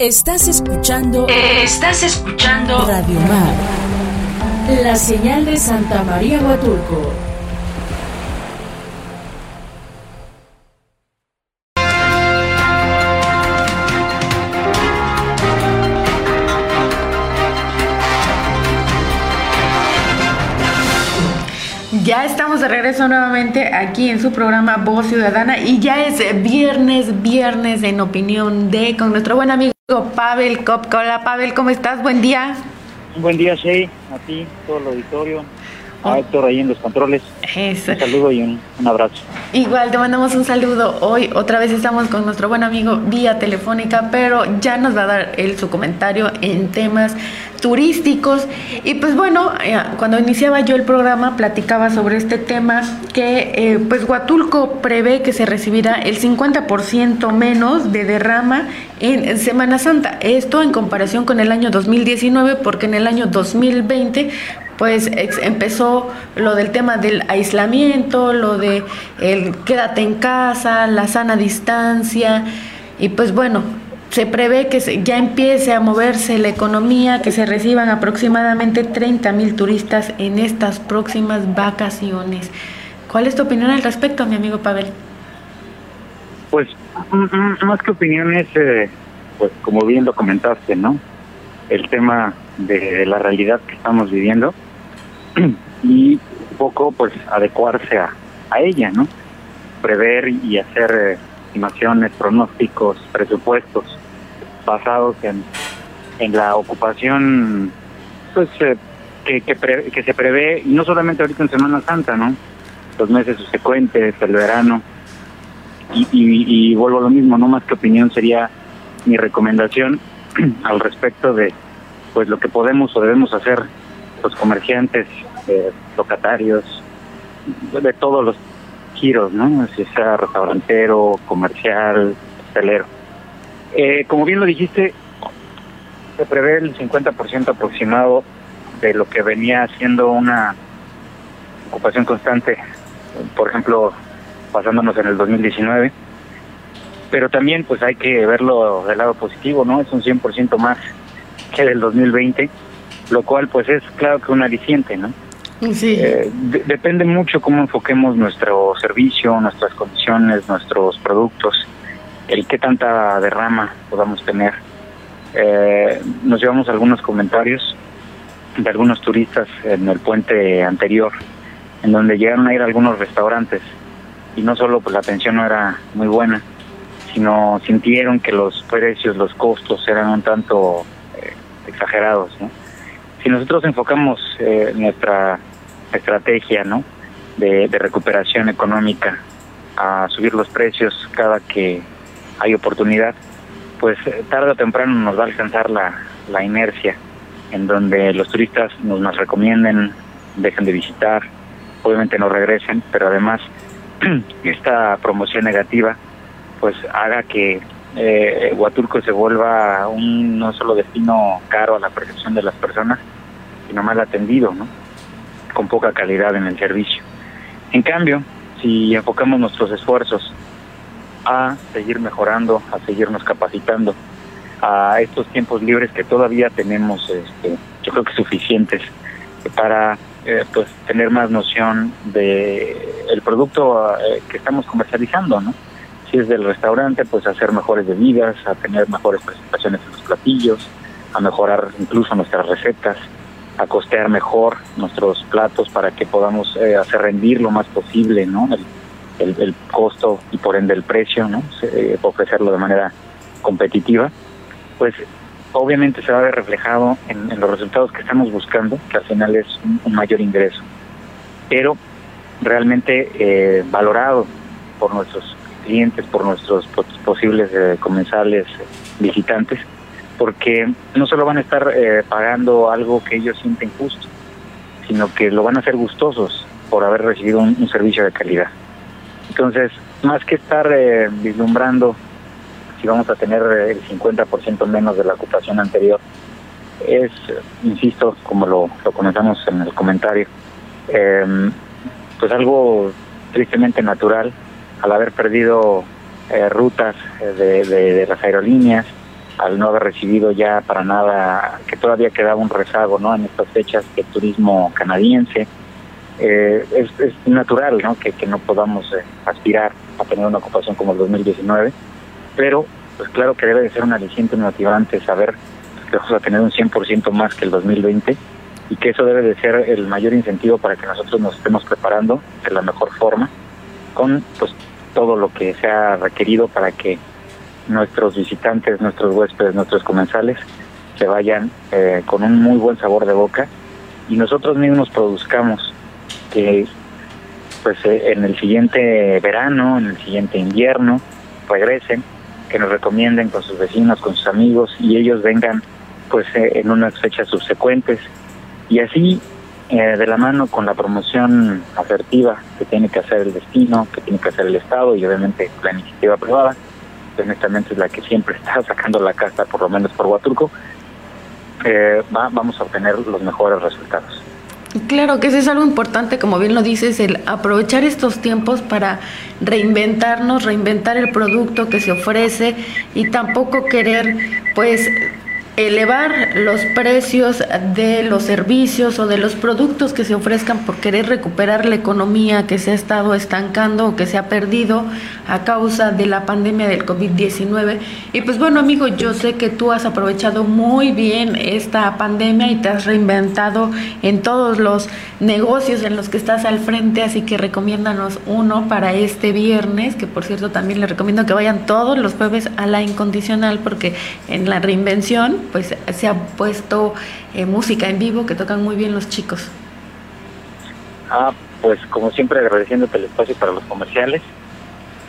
Estás escuchando. Estás escuchando. Radio Mar. La señal de Santa María Huatulco. Ya estamos de regreso nuevamente aquí en su programa Voz Ciudadana y ya es viernes, viernes en opinión de con nuestro buen amigo Pavel Kopka. Hola Pavel, ¿cómo estás? Buen día. buen día, Shea, a ti, todo el auditorio a Héctor ahí en los controles. Un saludo y un, abrazo. Igual te mandamos un saludo. Hoy otra vez estamos con nuestro buen amigo vía telefónica, pero ya nos va a dar él su comentario en temas turísticos. Y pues bueno, eh, cuando iniciaba yo el programa platicaba sobre este tema que eh, pues Huatulco prevé que se recibirá el 50% menos de derrama en Semana Santa. Esto en comparación con el año 2019 porque en el año 2020 pues empezó lo del tema del aislamiento, lo de el quédate en casa, la sana distancia y pues bueno, se prevé que ya empiece a moverse la economía, que se reciban aproximadamente 30 mil turistas en estas próximas vacaciones. ¿Cuál es tu opinión al respecto, mi amigo Pavel? Pues más que opiniones, eh, pues como bien lo comentaste, ¿no? El tema de la realidad que estamos viviendo y un poco pues adecuarse a, a ella, ¿no? Prever y hacer eh, estimaciones, pronósticos, presupuestos basados en, en la ocupación pues eh, que, que, se prevé, y no solamente ahorita en Semana Santa, ¿no? Los meses subsecuentes, el verano, y, y, y vuelvo a lo mismo, no más que opinión sería mi recomendación al respecto de pues lo que podemos o debemos hacer los comerciantes, eh, locatarios, de todos los giros, ¿no? Si sea restaurantero, comercial, hotelero. Eh, como bien lo dijiste, se prevé el 50% aproximado de lo que venía siendo una ocupación constante, por ejemplo, pasándonos en el 2019. Pero también pues hay que verlo del lado positivo, ¿no? Es un 100% más que del 2020 lo cual pues es claro que un aliciente, ¿no? Sí. Eh, depende mucho cómo enfoquemos nuestro servicio, nuestras condiciones, nuestros productos, el qué tanta derrama podamos tener. Eh, nos llevamos algunos comentarios de algunos turistas en el puente anterior, en donde llegaron a ir a algunos restaurantes y no solo pues la atención no era muy buena, sino sintieron que los precios, los costos eran un tanto eh, exagerados, ¿no? Si nosotros enfocamos eh, nuestra estrategia ¿no? de, recuperación económica a subir los precios cada que hay oportunidad, pues eh, tarde o temprano nos va a alcanzar la, la inercia en donde los turistas nos, nos recomienden, dejen de visitar, obviamente no regresen, pero además esta promoción negativa pues haga que eh, Huatulco se vuelva un no solo destino caro a la percepción de las personas, sino mal atendido, ¿no? Con poca calidad en el servicio. En cambio, si enfocamos nuestros esfuerzos a seguir mejorando, a seguirnos capacitando, a estos tiempos libres que todavía tenemos, este, yo creo que suficientes para eh, pues tener más noción de el producto eh, que estamos comercializando, ¿no? Si es del restaurante, pues hacer mejores bebidas, a tener mejores presentaciones en los platillos, a mejorar incluso nuestras recetas, a costear mejor nuestros platos para que podamos eh, hacer rendir lo más posible, ¿no? El, costo y por ende el precio, ¿no? Eh, ofrecerlo de manera competitiva, pues obviamente se va a ver reflejado en, los resultados que estamos buscando, que al final es un, mayor ingreso, pero realmente eh, valorado por nuestros clientes, por nuestros posibles comensales, visitantes, porque no solo van a estar eh, pagando algo que ellos sienten justo, sino que lo van a hacer gustosos por haber recibido un, servicio de calidad. Entonces, más que estar eh, vislumbrando si vamos a tener eh, el 50% menos de la ocupación anterior, es, insisto, como lo, lo comenzamos en el comentario, em, pues algo tristemente natural al haber perdido rutas de las aerolíneas, al no haber recibido ya para nada, que todavía quedaba un rezago ¿no? en estas fechas del turismo canadiense. Eh, es, natural ¿no? Que, que no podamos eh, aspirar a tener una ocupación como el 2019, pero pues claro que debe de ser un aliciente motivante saber que vamos a tener un 100% más que el 2020 y que eso debe de ser el mayor incentivo para que nosotros nos estemos preparando de la mejor forma con pues todo lo que sea requerido para que nuestros visitantes, nuestros huéspedes, nuestros comensales se vayan eh, con un muy buen sabor de boca y nosotros mismos produzcamos que pues eh, en el siguiente verano, en el siguiente invierno, regresen, que nos recomienden con sus vecinos, con sus amigos y ellos vengan pues eh, en unas fechas subsecuentes. Y así eh, de la mano con la promoción asertiva que tiene que hacer el destino, que tiene que hacer el Estado y obviamente la iniciativa privada, que honestamente es la que siempre está sacando la casta, por lo menos por Huatulco, eh, va, vamos a obtener los mejores resultados. Claro que eso es algo importante, como bien lo dices, el aprovechar estos tiempos para reinventarnos, reinventar el producto que se ofrece y tampoco querer pues elevar los precios de los servicios o de los productos que se ofrezcan por querer recuperar la economía que se ha estado estancando o que se ha perdido a causa de la pandemia del COVID-19. Y pues bueno, amigo, yo sé que tú has aprovechado muy bien esta pandemia y te has reinventado en todos los negocios en los que estás al frente, así que recomiéndanos uno para este viernes, que por cierto también les recomiendo que vayan todos los jueves a la incondicional porque en la reinvención pues se ha puesto eh, música en vivo que tocan muy bien los chicos. Ah, pues como siempre agradeciéndote el espacio para los comerciales.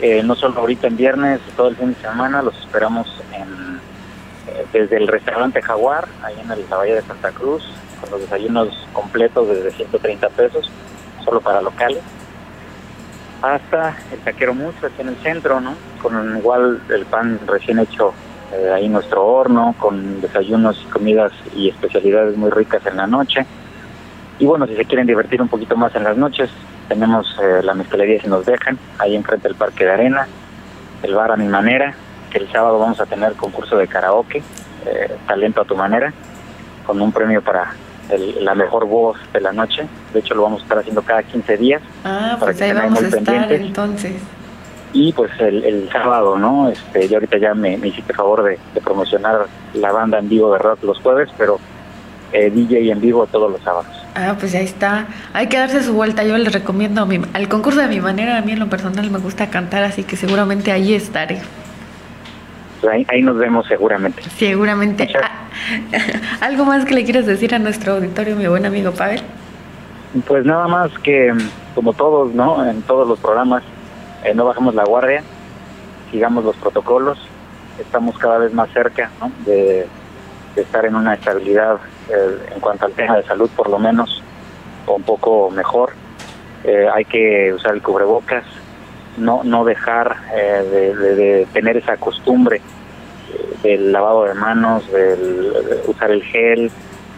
Eh, no solo ahorita en viernes, todo el fin de semana, los esperamos en, eh, desde el restaurante Jaguar, ahí en la Bahía de Santa Cruz, con los desayunos completos desde 130 pesos, solo para locales, hasta el taquero mucho aquí en el centro, ¿no? Con igual el pan recién hecho eh, ahí nuestro horno con desayunos y comidas y especialidades muy ricas en la noche. Y bueno, si se quieren divertir un poquito más en las noches, tenemos eh, la mezcalería si nos dejan, ahí enfrente del Parque de Arena, el bar a mi manera, que el sábado vamos a tener concurso de karaoke, eh, talento a tu manera, con un premio para la mejor voz de la noche. De hecho, lo vamos a estar haciendo cada 15 días. Ah, pues ahí vamos a estar entonces y pues el, sábado, ¿no? Este, yo ahorita ya me, me hiciste favor de, promocionar la banda en vivo de rock los jueves, pero eh, DJ en vivo todos los sábados. Ah, pues ahí está. Hay que darse su vuelta. Yo les recomiendo mi, al concurso de mi manera. A mí en lo personal me gusta cantar, así que seguramente ahí estaré. Pues ahí, ahí, nos vemos seguramente. Seguramente. Ah, ¿Algo más que le quieras decir a nuestro auditorio, mi buen amigo Pavel? Pues nada más que, como todos, ¿no? En todos los programas, eh, no bajemos la guardia, sigamos los protocolos, estamos cada vez más cerca de, estar en una estabilidad eh, en cuanto al tema de salud por lo menos, o un poco mejor. Eh, hay que usar el cubrebocas, no, no dejar de, tener esa costumbre del lavado de manos, de usar el gel,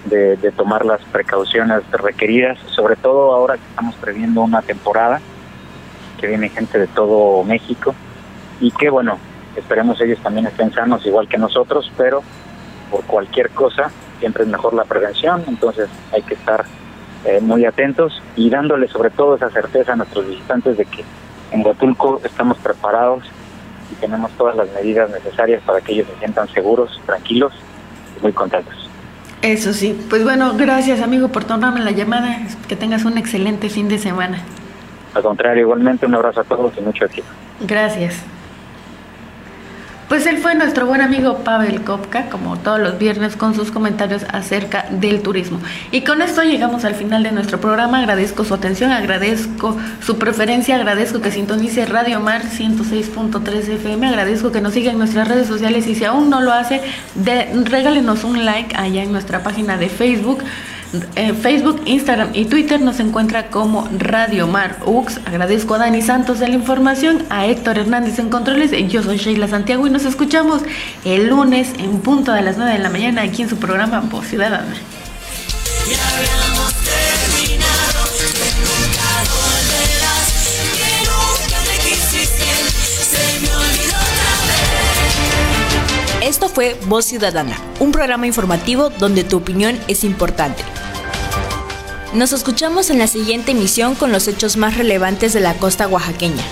de, de tomar las precauciones requeridas, sobre todo ahora que estamos previendo una temporada que viene gente de todo México y que bueno, esperemos ellos también estén sanos igual que nosotros, pero por cualquier cosa siempre es mejor la prevención, entonces hay que estar eh, muy atentos y dándole sobre todo esa certeza a nuestros visitantes de que en Huatulco estamos preparados y tenemos todas las medidas necesarias para que ellos se sientan seguros, tranquilos y muy contentos. Eso sí, pues bueno, gracias amigo por tomarme la llamada, que tengas un excelente fin de semana. Al contrario, igualmente un abrazo a todos y mucho éxito. Gracias. Pues él fue nuestro buen amigo Pavel Kopka, como todos los viernes, con sus comentarios acerca del turismo. Y con esto llegamos al final de nuestro programa. Agradezco su atención, agradezco su preferencia, agradezco que sintonice Radio Mar 106.3 FM, agradezco que nos siga en nuestras redes sociales y si aún no lo hace, regálenos un like allá en nuestra página de Facebook. Eh, Facebook, Instagram y Twitter nos encuentra como Radio Mar UX. Agradezco a Dani Santos de la información, a Héctor Hernández en controles. Yo soy Sheila Santiago y nos escuchamos el lunes en punto de las 9 de la mañana aquí en su programa Voz Ciudadana. Fue Voz Ciudadana, un programa informativo donde tu opinión es importante. Nos escuchamos en la siguiente emisión con los hechos más relevantes de la costa oaxaqueña.